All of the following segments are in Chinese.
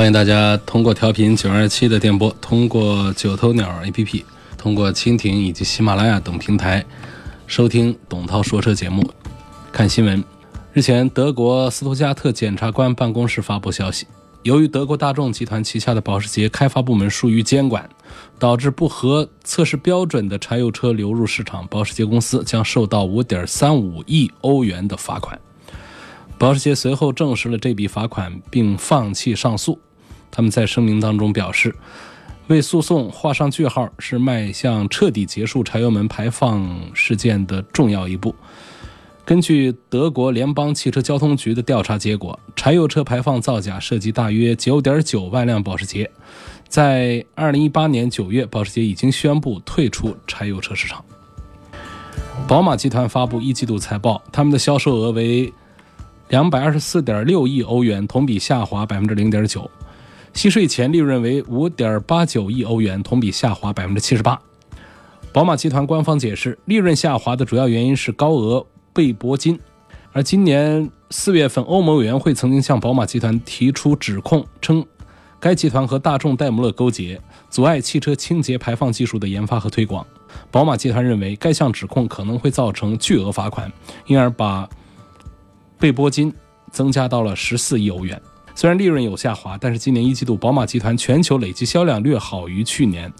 欢迎大家通过调频九二七的电波，通过九头鸟 APP，通过蜻蜓以及喜马拉雅等平台收听董涛说车节目，看新闻。日前，德国斯图加特检察官办公室发布消息，由于德国大众集团旗下的保时捷开发部门疏于监管，导致不合测试标准的柴油车流入市场，保时捷公司将受到五点三五亿欧元的罚款。保时捷随后证实了这笔罚款，并放弃上诉。他们在声明当中表示，为诉讼画上句号是迈向彻底结束柴油门排放事件的重要一步。根据德国联邦汽车交通局的调查结果，柴油车排放造假涉及大约9.9万辆保时捷。在2018年9月，保时捷已经宣布退出柴油车市场。宝马集团发布一季度财报，他们的销售额为。两百二十四点六亿欧元，同比下滑百分之零点九，息税前利润为五点八九亿欧元，同比下滑百分之七十八。宝马集团官方解释，利润下滑的主要原因是高额备拨金。而今年四月份，欧盟委员会曾经向宝马集团提出指控，称该集团和大众、戴姆勒勾结，阻碍汽车清洁排放技术的研发和推广。宝马集团认为该项指控可能会造成巨额罚款，因而把。备拨金增加到了十四亿欧元，虽然利润有下滑，但是今年一季度宝马集团全球累计销量略好于去年，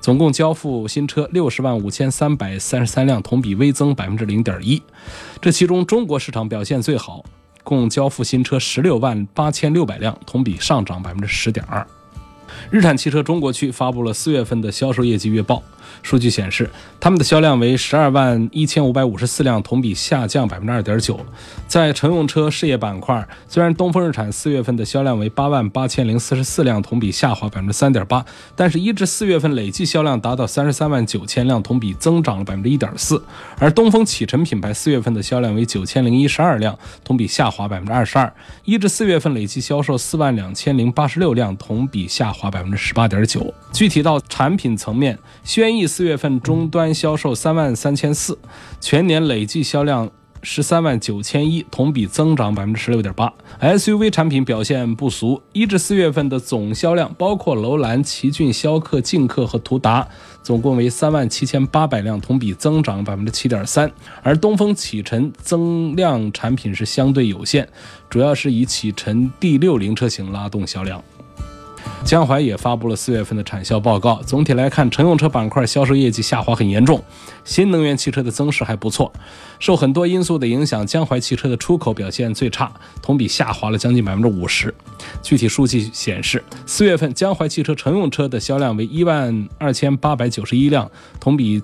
总共交付新车六十万五千三百三十三辆，同比微增百分之零点一。这其中中国市场表现最好，共交付新车十六万八千六百辆，同比上涨百分之十点二。日产汽车中国区发布了四月份的销售业绩月报。数据显示，他们的销量为十二万一千五百五十四辆，同比下降百分之二点九。在乘用车事业板块，虽然东风日产四月份的销量为八万八千零四十四辆，同比下滑百分之三点八，但是一至四月份累计销量达到三十三万九千辆，同比增长了百分之一点四。而东风启辰品牌四月份的销量为九千零一十二辆，同比下滑百分之二十二，一至四月份累计销售四万两千零八十六辆，同比下滑百分之十八点九。具体到产品层面，轩逸。四月份终端销售三万三千四，全年累计销量十三万九千一，同比增长百分之十六点八。SUV 产品表现不俗，一至四月份的总销量，包括楼兰、奇骏、逍客、劲客和途达，总共为三万七千八百辆，同比增长百分之七点三。而东风启辰增量产品是相对有限，主要是以启辰 D60 车型拉动销量。江淮也发布了四月份的产销报告。总体来看，乘用车板块销售业绩下滑很严重，新能源汽车的增势还不错。受很多因素的影响，江淮汽车的出口表现最差，同比下滑了将近百分之五十。具体数据显示，四月份江淮汽车乘用车的销量为一万二千八百九十一辆，同比。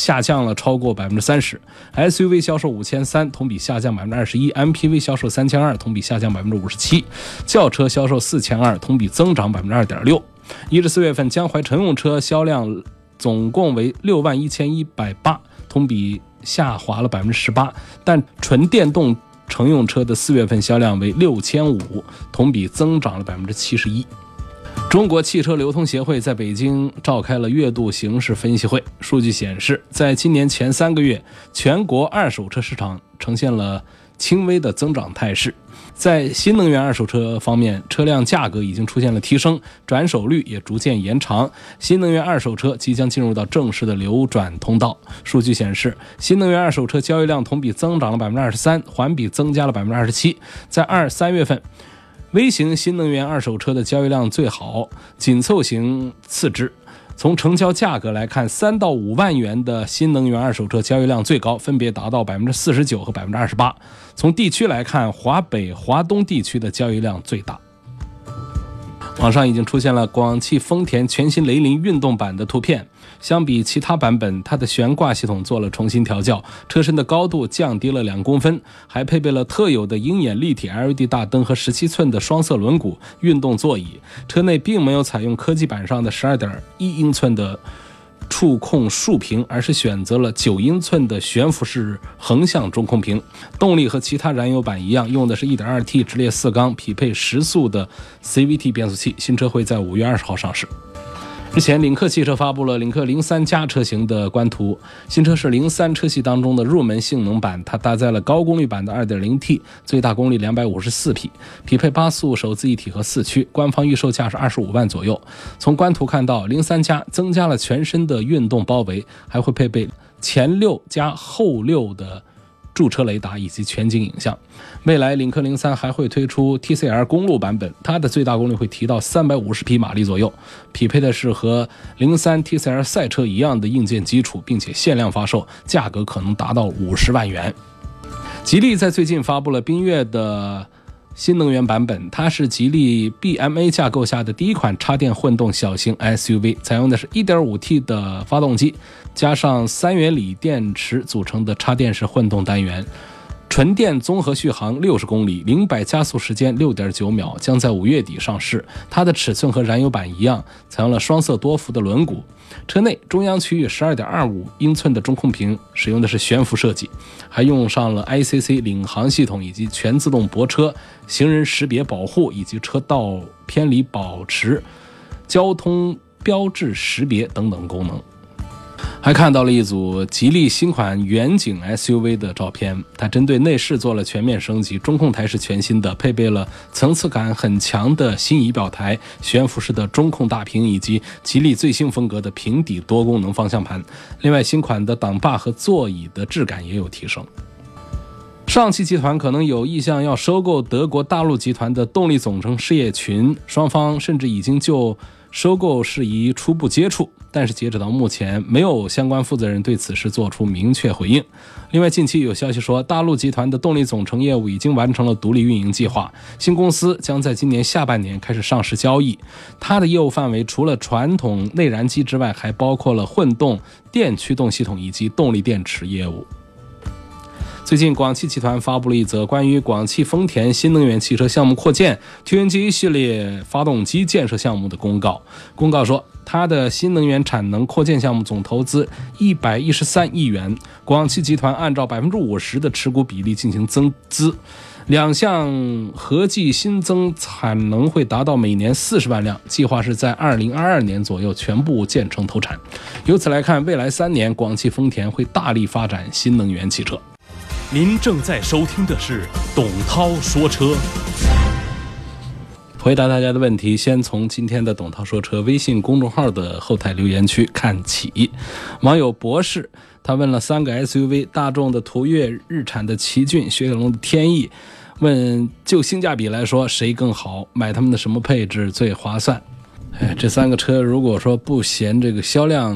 下降了超过百分之三十，SUV 销售五千三，同比下降百分之二十一；MPV 销售三千二，同比下降百分之五十七；轿车销售四千二，同比增长百分之二点六。一至四月份，江淮乘用车销量总共为六万一千一百八，同比下滑了百分之十八。但纯电动乘用车的四月份销量为六千五，同比增长了百分之七十一。中国汽车流通协会在北京召开了月度形势分析会。数据显示，在今年前三个月，全国二手车市场呈现了轻微的增长态势。在新能源二手车方面，车辆价格已经出现了提升，转手率也逐渐延长。新能源二手车即将进入到正式的流转通道。数据显示，新能源二手车交易量同比增长了百分之二十三，环比增加了百分之二十七。在二三月份。微型新能源二手车的交易量最好，紧凑型次之。从成交价格来看，三到五万元的新能源二手车交易量最高，分别达到百分之四十九和百分之二十八。从地区来看，华北、华东地区的交易量最大。网上已经出现了广汽丰田全新雷凌运动版的图片，相比其他版本，它的悬挂系统做了重新调教，车身的高度降低了两公分，还配备了特有的鹰眼立体 LED 大灯和十七寸的双色轮毂运动座椅。车内并没有采用科技版上的十二点一英寸的。触控竖屏，而是选择了九英寸的悬浮式横向中控屏。动力和其他燃油版一样，用的是一点二 T 直列四缸，匹配时速的 CVT 变速器。新车会在五月二十号上市。之前，领克汽车发布了领克零三加车型的官图。新车是零三车系当中的入门性能版，它搭载了高功率版的 2.0T，最大功率254匹，匹配八速手自一体和四驱。官方预售价是二十五万左右。从官图看到，零三加增加了全身的运动包围，还会配备前六加后六的。驻车雷达以及全景影像。未来领克零三还会推出 TCL 公路版本，它的最大功率会提到三百五十匹马力左右，匹配的是和零三 TCL 赛车一样的硬件基础，并且限量发售，价格可能达到五十万元。吉利在最近发布了缤越的。新能源版本，它是吉利 BMA 架构下的第一款插电混动小型 SUV，采用的是一点五 T 的发动机，加上三元锂电池组成的插电式混动单元。纯电综合续航六十公里，零百加速时间六点九秒，将在五月底上市。它的尺寸和燃油版一样，采用了双色多幅的轮毂。车内中央区域十二点二五英寸的中控屏，使用的是悬浮设计，还用上了 ICC 领航系统以及全自动泊车、行人识别保护以及车道偏离保持、交通标志识别等等功能。还看到了一组吉利新款远景 SUV 的照片，它针对内饰做了全面升级，中控台是全新的，配备了层次感很强的新仪表台、悬浮式的中控大屏以及吉利最新风格的平底多功能方向盘。另外，新款的挡把和座椅的质感也有提升。上汽集团可能有意向要收购德国大陆集团的动力总成事业群，双方甚至已经就。收购事宜初步接触，但是截止到目前，没有相关负责人对此事做出明确回应。另外，近期有消息说，大陆集团的动力总成业务已经完成了独立运营计划，新公司将在今年下半年开始上市交易。它的业务范围除了传统内燃机之外，还包括了混动电驱动系统以及动力电池业务。最近，广汽集团发布了一则关于广汽丰田新能源汽车项目扩建 TNG 系列发动机建设项目的公告。公告说，它的新能源产能扩建项目总投资一百一十三亿元，广汽集团按照百分之五十的持股比例进行增资，两项合计新增产能会达到每年四十万辆，计划是在二零二二年左右全部建成投产。由此来看，未来三年广汽丰田会大力发展新能源汽车。您正在收听的是董涛说车。回答大家的问题，先从今天的董涛说车微信公众号的后台留言区看起。网友博士他问了三个 SUV：大众的途岳、日产的奇骏、雪铁龙的天翼。问就性价比来说，谁更好？买他们的什么配置最划算？哎，这三个车如果说不嫌这个销量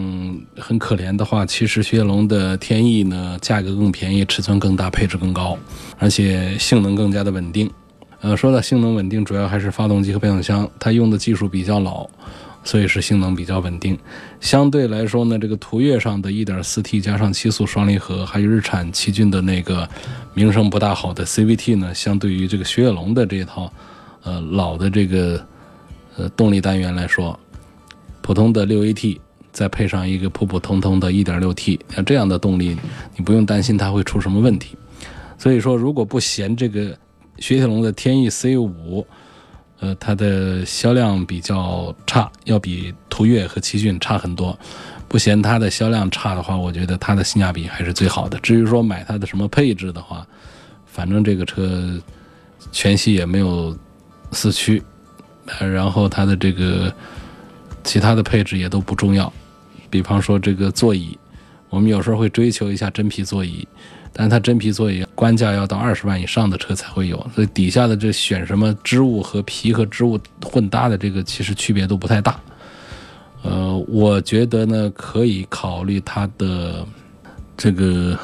很可怜的话，其实雪铁龙的天翼呢，价格更便宜，尺寸更大，配置更高，而且性能更加的稳定。呃，说到性能稳定，主要还是发动机和变速箱，它用的技术比较老，所以是性能比较稳定。相对来说呢，这个途岳上的 1.4T 加上七速双离合，还有日产奇骏的那个名声不大好的 CVT 呢，相对于这个雪铁龙的这套，呃，老的这个。呃，动力单元来说，普通的六 AT 再配上一个普普通通的 1.6T，像这样的动力，你不用担心它会出什么问题。所以说，如果不嫌这个雪铁龙的天翼 C5，呃，它的销量比较差，要比途岳和奇骏差很多，不嫌它的销量差的话，我觉得它的性价比还是最好的。至于说买它的什么配置的话，反正这个车全系也没有四驱。呃然后它的这个其他的配置也都不重要，比方说这个座椅，我们有时候会追求一下真皮座椅，但它真皮座椅官价要到二十万以上的车才会有，所以底下的这选什么织物和皮和织物混搭的这个其实区别都不太大。呃，我觉得呢可以考虑它的这个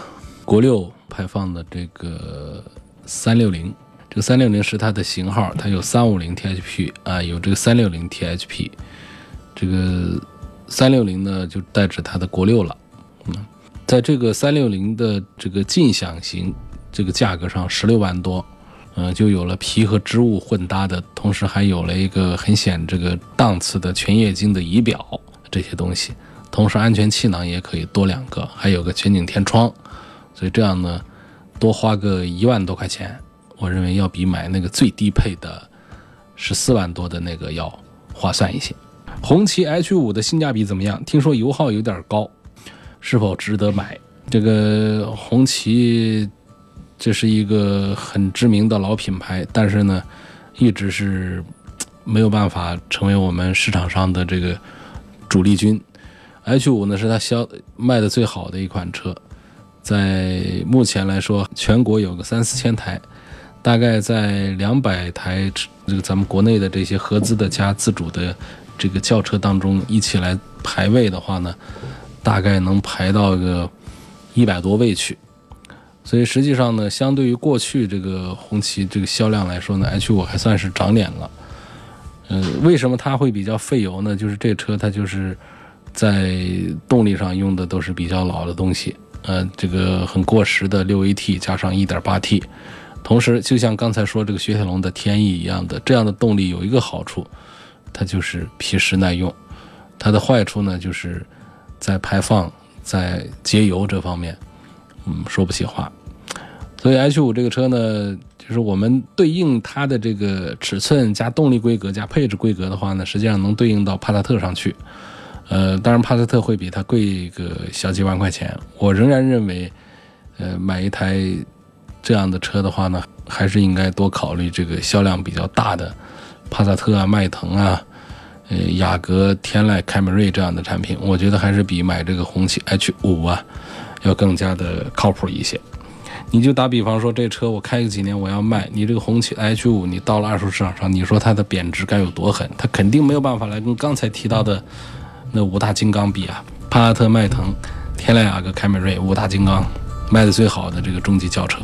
国六排放的这个三六零。这个三六零是它的型号，它有三五零 THP 啊，有这个三六零 THP。这个三六零呢就代指它的国六了。嗯，在这个三六零的这个劲享型这个价格上，十六万多，嗯，就有了皮和织物混搭的，同时还有了一个很显这个档次的全液晶的仪表这些东西，同时安全气囊也可以多两个，还有个全景天窗，所以这样呢，多花个一万多块钱，我认为要比买那个最低配的十四万多的那个要划算一些。红旗 H 五的性价比怎么样？听说油耗有点高，是否值得买？这个红旗，这是一个很知名的老品牌，但是呢，一直是没有办法成为我们市场上的这个主力军。H 五呢是它销卖的最好的一款车，在目前来说，全国有个三四千台，大概在两百台这个咱们国内的这些合资的加自主的。这个轿车当中一起来排位的话呢，大概能排到个一百多位去。所以实际上呢，相对于过去这个红旗这个销量来说呢，H 五还算是长脸了。嗯，为什么它会比较费油呢？就是这车它就是在动力上用的都是比较老的东西，呃，这个很过时的六 AT 加上一点八 T。同时，就像刚才说这个雪铁龙的天翼一样的，这样的动力有一个好处。它就是皮实耐用，它的坏处呢，就是在排放、在节油这方面，嗯，说不起话。所以 H 五这个车呢，就是我们对应它的这个尺寸加动力规格加配置规格的话呢，实际上能对应到帕萨特上去。呃，当然帕萨特会比它贵个小几万块钱。我仍然认为，呃，买一台这样的车的话呢，还是应该多考虑这个销量比较大的。帕萨特啊，迈腾啊，呃，雅阁、天籁、凯美瑞这样的产品，我觉得还是比买这个红旗 H 五啊，要更加的靠谱一些。你就打比方说，这车我开个几年，我要卖，你这个红旗 H 五，你到了二手市场上，你说它的贬值该有多狠？它肯定没有办法来跟刚才提到的那五大金刚比啊。帕萨特、迈腾、天籁、雅阁、凯美瑞五大金刚卖的最好的这个中级轿车。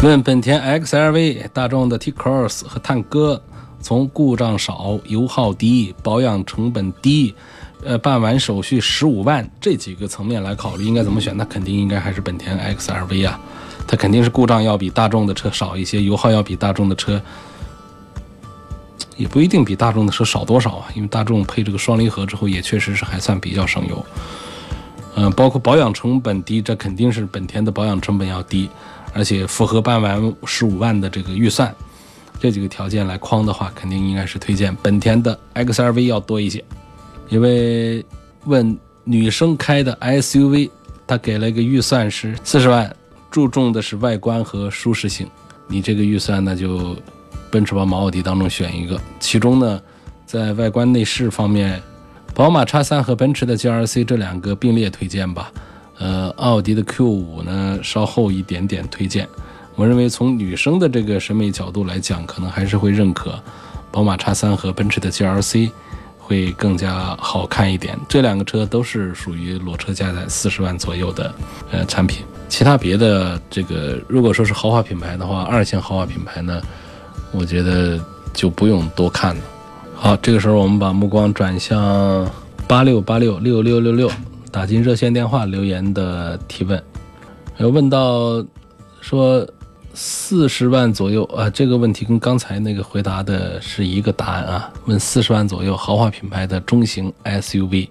问本田 XRV、大众的 T-Cross 和探歌，从故障少、油耗低、保养成本低，呃，办完手续十五万这几个层面来考虑，应该怎么选？那肯定应该还是本田 XRV 啊，它肯定是故障要比大众的车少一些，油耗要比大众的车也不一定比大众的车少多少啊，因为大众配这个双离合之后，也确实是还算比较省油。嗯，包括保养成本低，这肯定是本田的保养成本要低。而且符合办完十五万的这个预算，这几个条件来框的话，肯定应该是推荐本田的 XRV 要多一些。一位问女生开的 SUV，她给了一个预算是四十万，注重的是外观和舒适性。你这个预算呢，就奔驰、宝马、奥迪当中选一个。其中呢，在外观内饰方面，宝马 X3 和奔驰的 GLC 这两个并列推荐吧。呃，奥迪的 Q 五呢，稍后一点点推荐。我认为从女生的这个审美角度来讲，可能还是会认可宝马 X 三和奔驰的 GLC 会更加好看一点。这两个车都是属于裸车价在四十万左右的呃产品。其他别的这个，如果说是豪华品牌的话，二线豪华品牌呢，我觉得就不用多看了。好，这个时候我们把目光转向八六八六六六六六。打进热线电话留言的提问，有问到说四十万左右啊，这个问题跟刚才那个回答的是一个答案啊。问四十万左右豪华品牌的中型 SUV，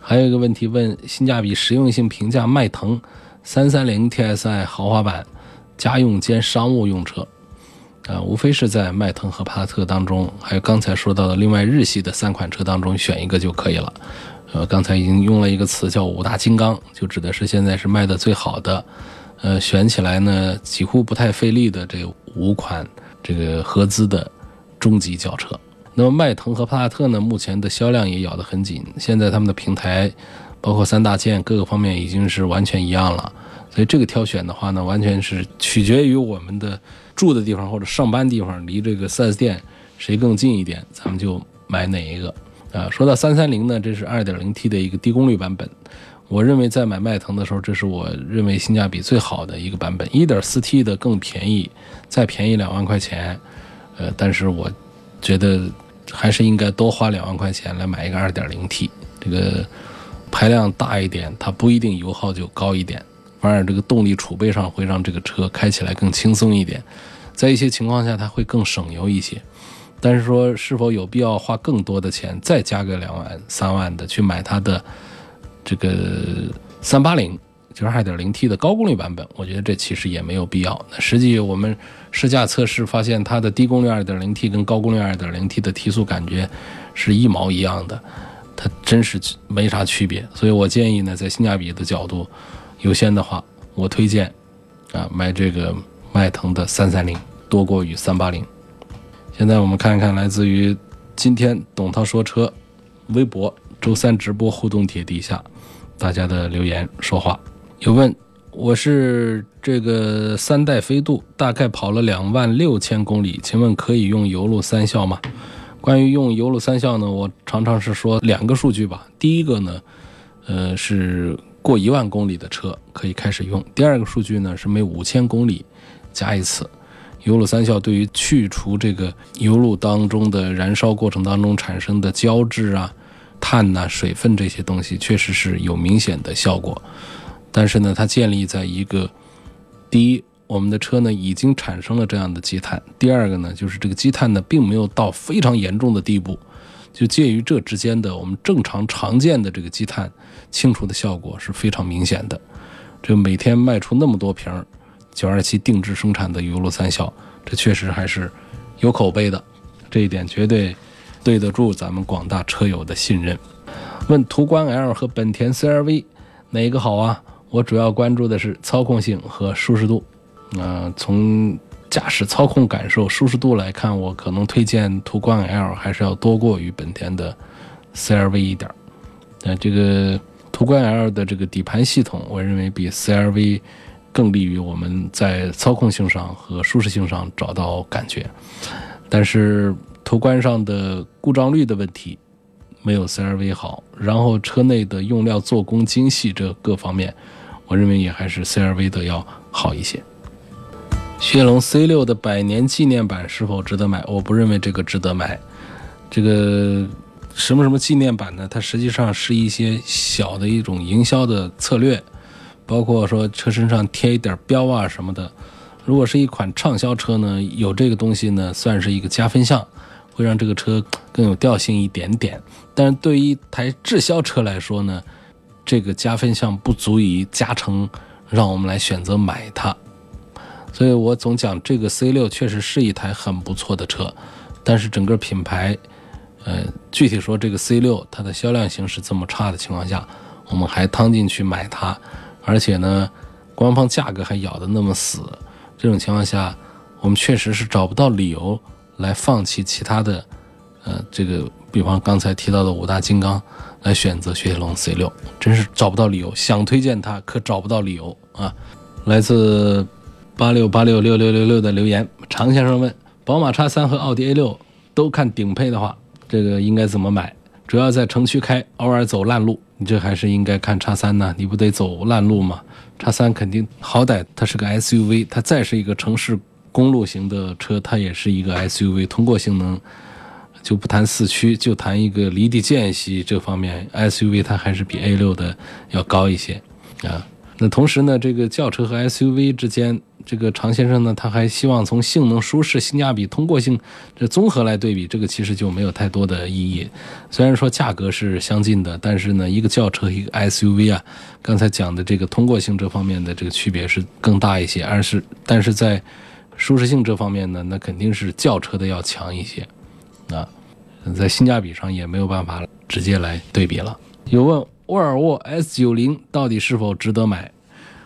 还有一个问题问性价比实用性评价迈腾三三零 TSI 豪华版家用兼商务用车啊，无非是在迈腾和帕萨特当中，还有刚才说到的另外日系的三款车当中选一个就可以了。呃，刚才已经用了一个词叫“五大金刚”，就指的是现在是卖的最好的，呃，选起来呢几乎不太费力的这五款这个合资的中级轿车。那么迈腾和帕萨特呢，目前的销量也咬得很紧，现在他们的平台，包括三大件各个方面已经是完全一样了。所以这个挑选的话呢，完全是取决于我们的住的地方或者上班地方离这个 4S 店谁更近一点，咱们就买哪一个。啊，说到三三零呢，这是二点零 T 的一个低功率版本。我认为在买迈腾的时候，这是我认为性价比最好的一个版本。一点四 T 的更便宜，再便宜两万块钱。呃，但是我觉得还是应该多花两万块钱来买一个二点零 T，这个排量大一点，它不一定油耗就高一点，反而这个动力储备上会让这个车开起来更轻松一点，在一些情况下它会更省油一些。但是说是否有必要花更多的钱，再加个两万、三万的去买它的这个三八零就是二点零 T 的高功率版本？我觉得这其实也没有必要。那实际我们试驾测试发现，它的低功率二点零 T 跟高功率二点零 T 的提速感觉是一毛一样的，它真是没啥区别。所以我建议呢，在性价比的角度优先的话，我推荐啊买这个迈腾的三三零多过于三八零。现在我们看一看来自于今天董涛说车微博周三直播互动帖底下大家的留言说话。有问我是这个三代飞度，大概跑了两万六千公里，请问可以用油路三效吗？关于用油路三效呢，我常常是说两个数据吧。第一个呢，呃是过一万公里的车可以开始用；第二个数据呢是每五千公里加一次。油路三效对于去除这个油路当中的燃烧过程当中产生的胶质啊、碳呐、水分这些东西，确实是有明显的效果。但是呢，它建立在一个第一，我们的车呢已经产生了这样的积碳；第二个呢，就是这个积碳呢并没有到非常严重的地步，就介于这之间的，我们正常常见的这个积碳清除的效果是非常明显的。这每天卖出那么多瓶儿九二七定制生产的油路三效，这确实还是有口碑的，这一点绝对对得住咱们广大车友的信任。问途观 L 和本田 CR-V 哪个好啊？我主要关注的是操控性和舒适度。呃，从驾驶操控感受、舒适度来看，我可能推荐途观 L 还是要多过于本田的 CR-V 一点。那这个途观 L 的这个底盘系统，我认为比 CR-V 更利于我们在操控性上和舒适性上找到感觉，但是途观上的故障率的问题没有 CRV 好，然后车内的用料做工精细，这各方面，我认为也还是 CRV 的要好一些。雪龙 C6 的百年纪念版是否值得买？我不认为这个值得买。这个什么什么纪念版呢？它实际上是一些小的一种营销的策略。包括说车身上贴一点标啊什么的，如果是一款畅销车呢，有这个东西呢，算是一个加分项，会让这个车更有调性一点点。但是对于一台滞销车来说呢，这个加分项不足以加成，让我们来选择买它。所以我总讲这个 C 六确实是一台很不错的车，但是整个品牌，呃，具体说这个 C 六它的销量形势这么差的情况下，我们还趟进去买它。而且呢，官方价格还咬得那么死，这种情况下，我们确实是找不到理由来放弃其他的，呃，这个比方刚才提到的五大金刚，来选择雪铁龙 C 六，真是找不到理由。想推荐它，可找不到理由啊！来自八六八六六六六六的留言，常先生问：宝马叉三和奥迪 A 六都看顶配的话，这个应该怎么买？主要在城区开，偶尔走烂路。你这还是应该看叉三呢，你不得走烂路吗？叉三肯定好歹它是个 SUV，它再是一个城市公路型的车，它也是一个 SUV，通过性能就不谈四驱，就谈一个离地间隙这方面，SUV 它还是比 A 六的要高一些啊。那同时呢，这个轿车和 SUV 之间，这个常先生呢，他还希望从性能、舒适、性价比、通过性这综合来对比，这个其实就没有太多的意义。虽然说价格是相近的，但是呢，一个轿车一个 SUV 啊，刚才讲的这个通过性这方面的这个区别是更大一些，而是但是在舒适性这方面呢，那肯定是轿车的要强一些啊，在性价比上也没有办法直接来对比了。有问。沃尔沃 S 九零到底是否值得买？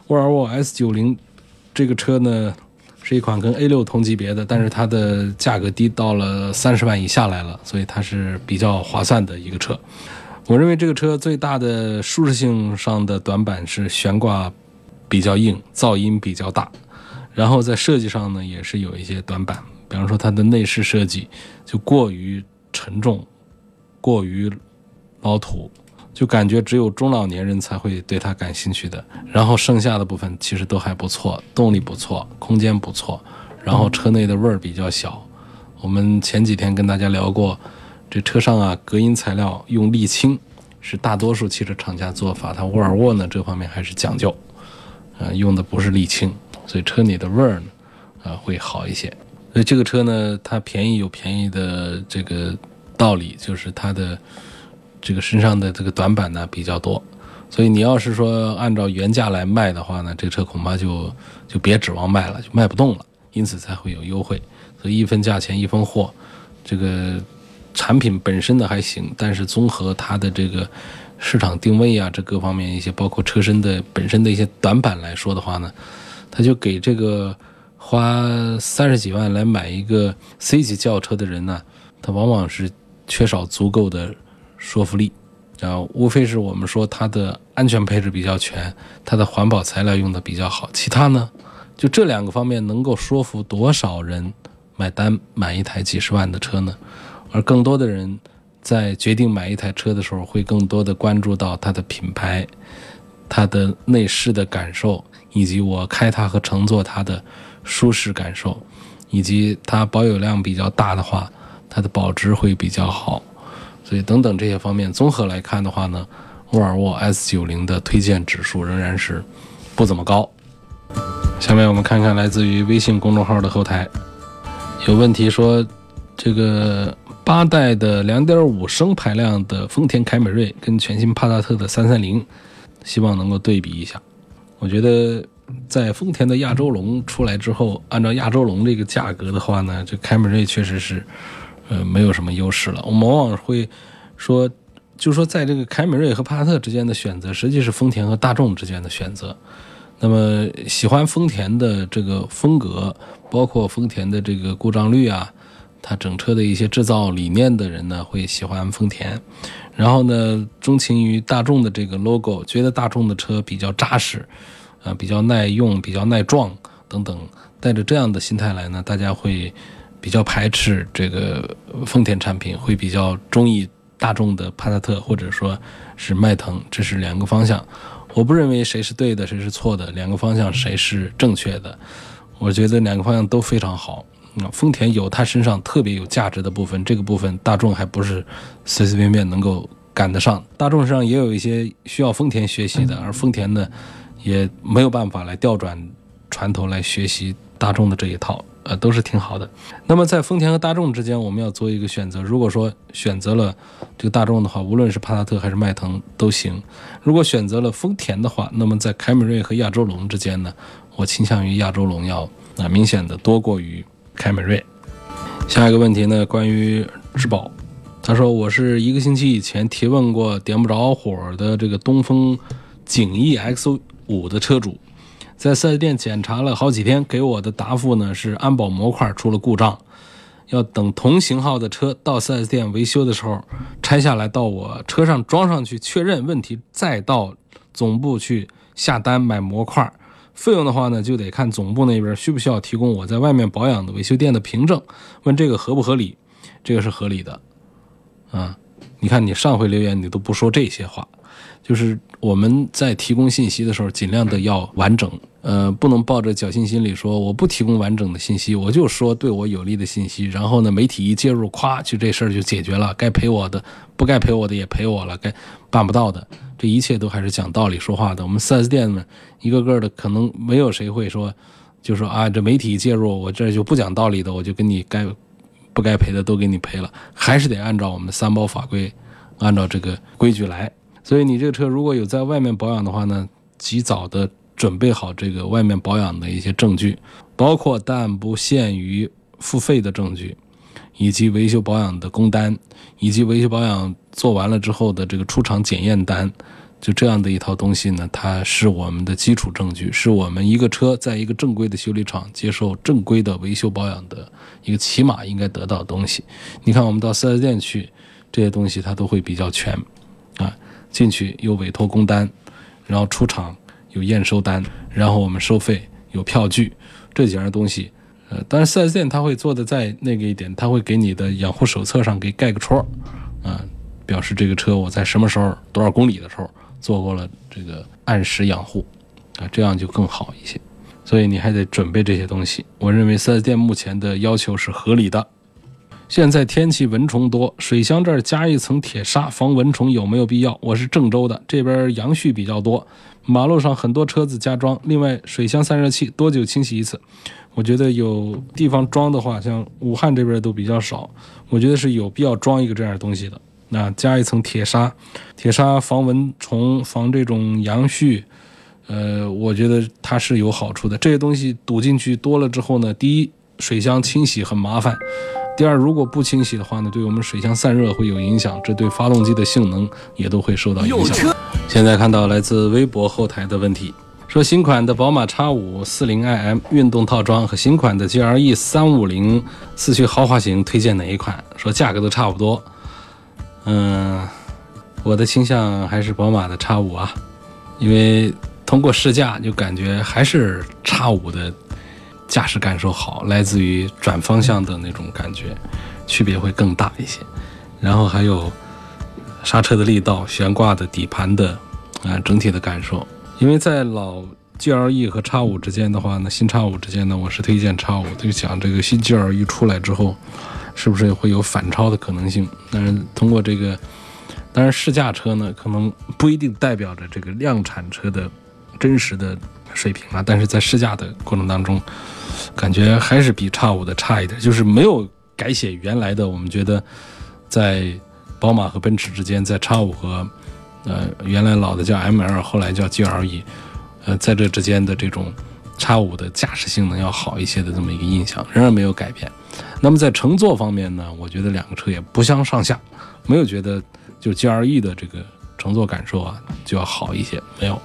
沃尔沃 S 九零这个车呢，是一款跟 A 六同级别的，但是它的价格低到了三十万以下来了，所以它是比较划算的一个车。我认为这个车最大的舒适性上的短板是悬挂比较硬，噪音比较大，然后在设计上呢也是有一些短板，比方说它的内饰设计就过于沉重，过于老土。就感觉只有中老年人才会对它感兴趣的，然后剩下的部分其实都还不错，动力不错，空间不错，然后车内的味儿比较小。我们前几天跟大家聊过，这车上啊隔音材料用沥青，是大多数汽车厂家做法，它沃尔沃呢这方面还是讲究，啊，用的不是沥青，所以车里的味儿呢，啊会好一些。所以这个车呢，它便宜有便宜的这个道理，就是它的这个身上的这个短板呢比较多。所以你要是说按照原价来卖的话呢，这车恐怕就就别指望卖了，就卖不动了。因此才会有优惠。所以一分价钱一分货，这个产品本身的还行，但是综合它的这个市场定位啊，这各方面一些，包括车身的本身的一些短板来说的话呢，它就给这个花三十几万来买一个 C 级轿车的人呢，他往往是缺少足够的说服力。啊，无非是我们说它的安全配置比较全，它的环保材料用的比较好，其他呢，就这两个方面能够说服多少人买单买一台几十万的车呢？而更多的人在决定买一台车的时候，会更多的关注到它的品牌、它的内饰的感受，以及我开它和乘坐它的舒适感受，以及它保有量比较大的话，它的保值会比较好。所以等等这些方面综合来看的话呢，沃尔沃 S90 的推荐指数仍然是不怎么高。下面我们看看来自于微信公众号的后台，有问题说，这个八代的2.5升排量的丰田凯美瑞跟全新帕萨特的330，希望能够对比一下。我觉得在丰田的亚洲龙出来之后，按照亚洲龙这个价格的话呢，这凯美瑞确实是。呃，没有什么优势了。我们往往会说，就是说，在这个凯美瑞和帕萨特之间的选择，实际是丰田和大众之间的选择。那么，喜欢丰田的这个风格，包括丰田的这个故障率啊，它整车的一些制造理念的人呢，会喜欢丰田。然后呢，钟情于大众的这个 logo，觉得大众的车比较扎实，啊，比较耐用，比较耐撞等等。带着这样的心态来呢，大家会。比较排斥这个丰田产品，会比较中意大众的帕萨特或者说是迈腾，这是两个方向。我不认为谁是对的，谁是错的，两个方向谁是正确的。我觉得两个方向都非常好。那丰田有它身上特别有价值的部分，这个部分大众还不是随随便便能够赶得上。大众身上也有一些需要丰田学习的，而丰田呢，也没有办法来调转船头来学习大众的这一套。呃，都是挺好的。那么在丰田和大众之间，我们要做一个选择。如果说选择了这个大众的话，无论是帕萨特还是迈腾都行。如果选择了丰田的话，那么在凯美瑞和亚洲龙之间呢，我倾向于亚洲龙要啊明显的多过于凯美瑞。下一个问题呢，关于质保，他说我是一个星期以前提问过点不着火的这个东风景逸 X 五的车主。在四 S 店检查了好几天，给我的答复呢是安保模块出了故障，要等同型号的车到四 S 店维修的时候拆下来到我车上装上去确认问题，再到总部去下单买模块。费用的话呢，就得看总部那边需不需要提供我在外面保养的维修店的凭证。问这个合不合理？这个是合理的。啊，你看你上回留言你都不说这些话。就是我们在提供信息的时候，尽量的要完整，呃，不能抱着侥幸心理说我不提供完整的信息，我就说对我有利的信息，然后呢，媒体一介入，咵，就这事儿就解决了，该赔我的，不该赔我的也赔我了，该办不到的，这一切都还是讲道理说话的。我们 4S 店呢，一个个的可能没有谁会说，就说啊，这媒体一介入，我这就不讲道理的，我就跟你该不该赔的都给你赔了，还是得按照我们三包法规，按照这个规矩来。所以你这个车如果有在外面保养的话呢，及早的准备好这个外面保养的一些证据，包括但不限于付费的证据，以及维修保养的工单，以及维修保养做完了之后的这个出厂检验单，就这样的一套东西呢，它是我们的基础证据，是我们一个车在一个正规的修理厂接受正规的维修保养的一个起码应该得到的东西。你看我们到四 S 店去，这些东西它都会比较全，啊。进去有委托工单，然后出厂有验收单，然后我们收费有票据，这几样东西，呃，当然四 S 店他会做的再那个一点，他会给你的养护手册上给盖个戳，啊，表示这个车我在什么时候多少公里的时候做过了这个按时养护，啊，这样就更好一些。所以你还得准备这些东西。我认为四 S 店目前的要求是合理的。现在天气蚊虫多，水箱这儿加一层铁砂防蚊虫有没有必要？我是郑州的，这边杨絮比较多，马路上很多车子加装。另外，水箱散热器多久清洗一次？我觉得有地方装的话，像武汉这边都比较少，我觉得是有必要装一个这样的东西的。那加一层铁砂，铁砂防蚊虫、防这种杨絮，呃，我觉得它是有好处的。这些东西堵进去多了之后呢，第一，水箱清洗很麻烦。第二，如果不清洗的话呢，对我们水箱散热会有影响，这对发动机的性能也都会受到影响。现在看到来自微博后台的问题，说新款的宝马 X5 40iM 运动套装和新款的 GLE 350四驱豪华型推荐哪一款？说价格都差不多。嗯，我的倾向还是宝马的 X5 啊，因为通过试驾就感觉还是 X5 的。驾驶感受好，来自于转方向的那种感觉，区别会更大一些。然后还有刹车的力道、悬挂的底盘的啊整体的感受。因为在老 GLE 和 X 五之间的话呢，新 X 五之间呢，我是推荐 X 五。就想这个新 GLE 出来之后，是不是会有反超的可能性？但是通过这个，当然试驾车呢，可能不一定代表着这个量产车的真实的。水平啊，但是在试驾的过程当中，感觉还是比叉五的差一点，就是没有改写原来的。我们觉得，在宝马和奔驰之间，在叉五和呃原来老的叫 ML，后来叫 GLE，呃在这之间的这种叉五的驾驶性能要好一些的这么一个印象，仍然没有改变。那么在乘坐方面呢，我觉得两个车也不相上下，没有觉得就 GLE 的这个乘坐感受啊就要好一些，没有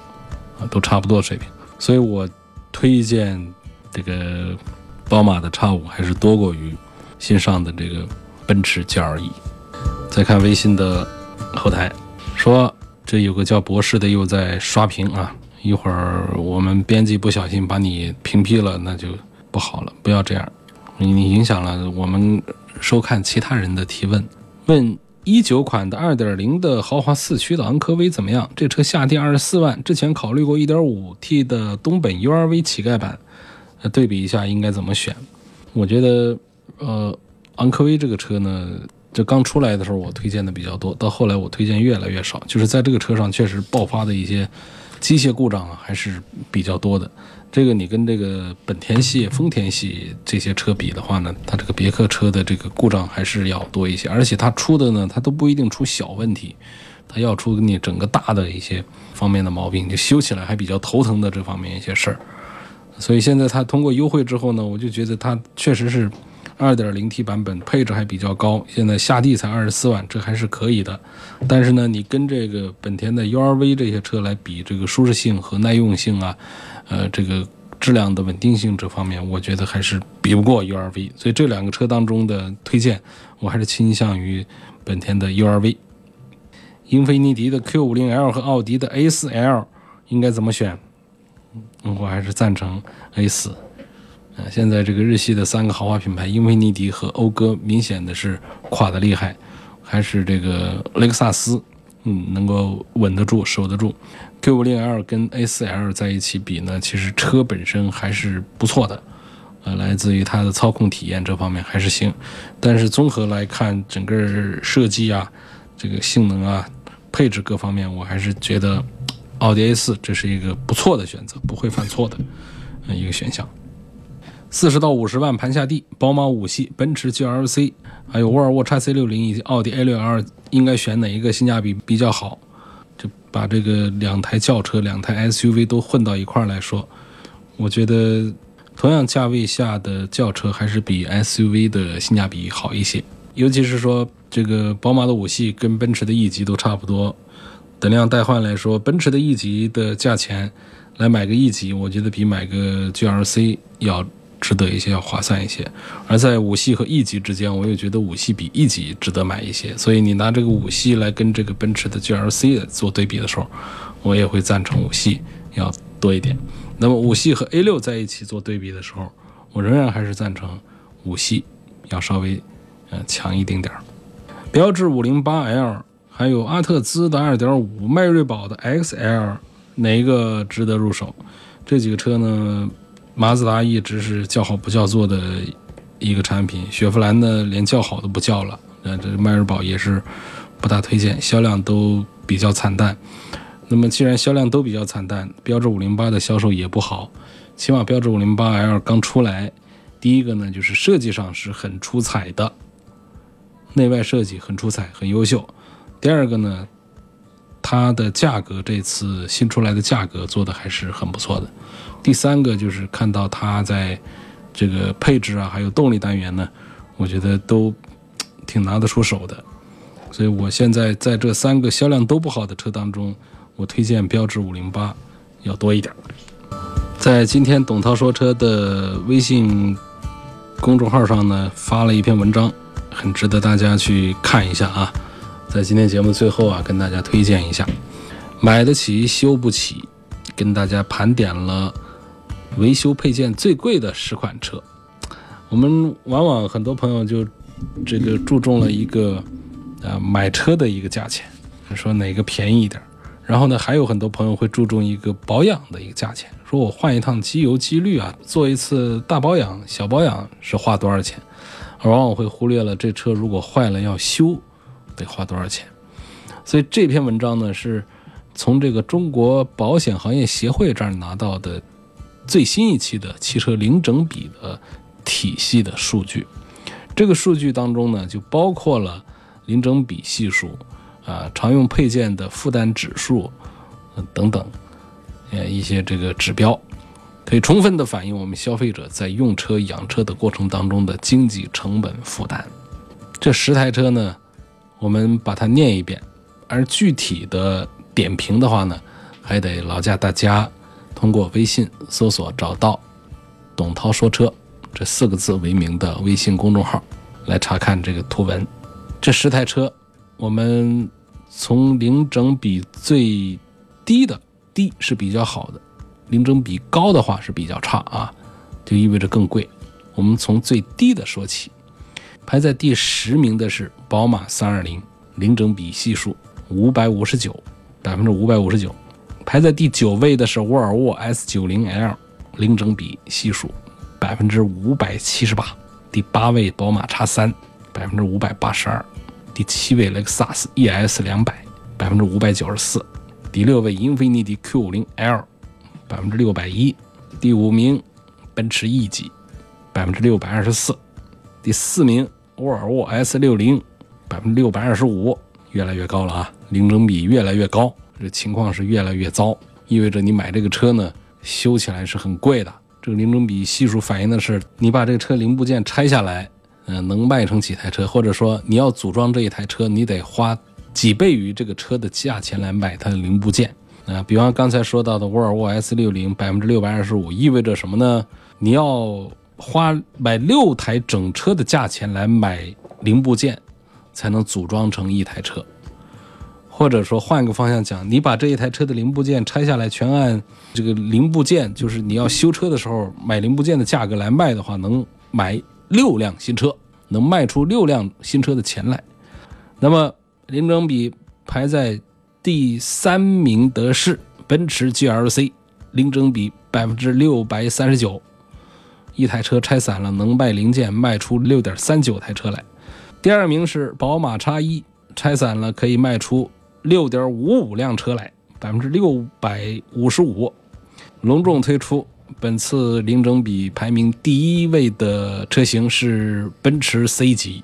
都差不多水平。所以我推荐这个宝马的 X5 还是多过于新上的这个奔驰 GLE。再看微信的后台，说这有个叫博士的又在刷屏啊，一会儿我们编辑不小心把你屏蔽了，那就不好了，不要这样，你影响了我们收看其他人的提问。问。一九款的二点零的豪华四驱的昂科威怎么样？这车下跌二十四万，之前考虑过一点五 T 的东本 URV 乞丐版，对比一下应该怎么选？我觉得，呃，昂科威这个车呢，这刚出来的时候我推荐的比较多，到后来我推荐越来越少，就是在这个车上确实爆发的一些机械故障啊，还是比较多的。这个你跟这个本田系、丰田系这些车比的话呢，它这个别克车的这个故障还是要多一些，而且它出的呢，它都不一定出小问题，它要出你整个大的一些方面的毛病，就修起来还比较头疼的这方面一些事儿。所以现在它通过优惠之后呢，我就觉得它确实是 2.0T 版本配置还比较高，现在下地才二十四万，这还是可以的。但是呢，你跟这个本田的 URV 这些车来比，这个舒适性和耐用性啊。呃，这个质量的稳定性这方面，我觉得还是比不过 URV，所以这两个车当中的推荐，我还是倾向于本田的 URV。英菲尼迪的 Q50L 和奥迪的 A4L 应该怎么选？我还是赞成 A4。呃，现在这个日系的三个豪华品牌，英菲尼迪和讴歌明显的是垮的厉害，还是这个雷克萨斯，嗯，能够稳得住、守得住。Q50L 跟 A4L 在一起比呢，其实车本身还是不错的，呃，来自于它的操控体验这方面还是行，但是综合来看，整个设计啊，这个性能啊，配置各方面，我还是觉得奥迪 A4 这是一个不错的选择，不会犯错的，一个选项。四十到五十万盘下地，宝马五系、奔驰 GLC，还有沃尔沃 x C60 以及奥迪 A6L，应该选哪一个性价比比较好？就把这个两台轿车、两台 SUV 都混到一块儿来说，我觉得同样价位下的轿车还是比 SUV 的性价比好一些。尤其是说这个宝马的五系跟奔驰的 E 级都差不多，等量代换来说，奔驰的 E 级的价钱来买个 E 级，我觉得比买个 GLC 要。值得一些，要划算一些。而在五系和 E 级之间，我又觉得五系比 E 级值得买一些。所以你拿这个五系来跟这个奔驰的 GLC 做对比的时候，我也会赞成五系要多一点。那么五系和 A 六在一起做对比的时候，我仍然还是赞成五系要稍微呃强一丁点儿。标致五零八 L，还有阿特兹的二点五，迈锐宝的 XL，哪一个值得入手？这几个车呢？马自达一直是叫好不叫座的一个产品。雪佛兰呢，连叫好都不叫了。呃，这迈锐宝也是不大推荐，销量都比较惨淡。那么既然销量都比较惨淡，标致五零八的销售也不好。起码标致五零八 L 刚出来，第一个呢就是设计上是很出彩的，内外设计很出彩，很优秀。第二个呢，它的价格这次新出来的价格做的还是很不错的。第三个就是看到它在这个配置啊，还有动力单元呢，我觉得都挺拿得出手的。所以我现在在这三个销量都不好的车当中，我推荐标致五零八要多一点。在今天董涛说车的微信公众号上呢，发了一篇文章，很值得大家去看一下啊。在今天节目最后啊，跟大家推荐一下，买得起修不起，跟大家盘点了维修配件最贵的十款车。我们往往很多朋友就这个注重了一个啊买车的一个价钱，说哪个便宜一点。然后呢，还有很多朋友会注重一个保养的一个价钱，说我换一趟机油机滤啊，做一次大保养、小保养是花多少钱？而往往会忽略了这车如果坏了要修得花多少钱。所以这篇文章呢，是从这个中国保险行业协会这儿拿到的最新一期的汽车零整比的体系的数据。这个数据当中呢，就包括了零整比系数。啊，常用配件的负担指数，等等，呃，一些这个指标，可以充分的反映我们消费者在用车养车的过程当中的经济成本负担。这十台车呢，我们把它念一遍，而具体的点评的话呢，还得劳驾大家通过微信搜索找到“董涛说车”这四个字为名的微信公众号来查看这个图文。这十台车。我们从零整比最低的低是比较好的，零整比高的话是比较差啊，就意味着更贵。我们从最低的说起，排在第十名的是宝马三二零，零整比系数五百五十九，百分之五百五十九。排在第九位的是沃尔沃 S 九零 L，零整比系数百分之五百七十八。第八位宝马叉三，百分之五百八十二。第七位雷克萨斯 ES 两百，百分之五百九十四；第六位英菲尼迪 Q 五零 L，百分之六百一；第五名奔驰 E 级，百分之六百二十四；第四名沃尔沃 S 六零，百分之六百二十五，越来越高了啊！零整比越来越高，这情况是越来越糟，意味着你买这个车呢，修起来是很贵的。这个零整比系数反映的是你把这个车零部件拆下来。嗯，能卖成几台车，或者说你要组装这一台车，你得花几倍于这个车的价钱来买它的零部件啊。比方刚才说到的沃尔沃 S 六零，百分之六百二十五，意味着什么呢？你要花买六台整车的价钱来买零部件，才能组装成一台车。或者说换一个方向讲，你把这一台车的零部件拆下来，全按这个零部件，就是你要修车的时候买零部件的价格来卖的话，能买。六辆新车能卖出六辆新车的钱来，那么零整比排在第三名的是奔驰 GLC，零整比百分之六百三十九，一台车拆散了能卖零件卖出六点三九台车来。第二名是宝马叉一，拆散了可以卖出六点五五辆车来，百分之六百五十五，隆重推出。本次零整比排名第一位的车型是奔驰 C 级，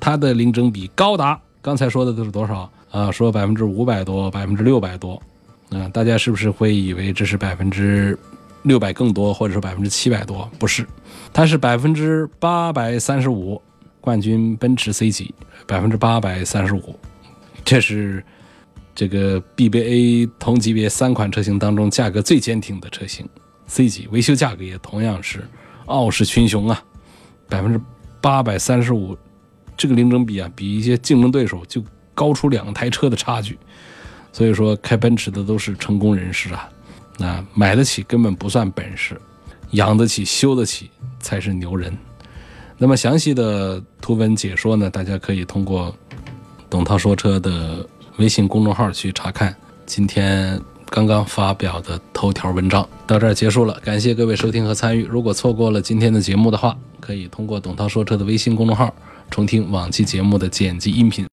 它的零整比高达刚才说的都是多少啊？说百分之五百多，百分之六百多，啊，大家是不是会以为这是百分之六百更多，或者说百分之七百多？不是，它是百分之八百三十五，冠军奔驰 C 级百分之八百三十五，这是这个 BBA 同级别三款车型当中价格最坚挺的车型。C 级维修价格也同样是傲视群雄啊，百分之八百三十五，这个零整比啊，比一些竞争对手就高出两台车的差距。所以说，开奔驰的都是成功人士啊，那买得起根本不算本事，养得起、修得起才是牛人。那么详细的图文解说呢，大家可以通过董涛说车的微信公众号去查看。今天。刚刚发表的头条文章。到这儿结束了，感谢各位收听和参与。如果错过了今天的节目的话，可以通过“董涛说车”的微信公众号重听往期节目的剪辑音频。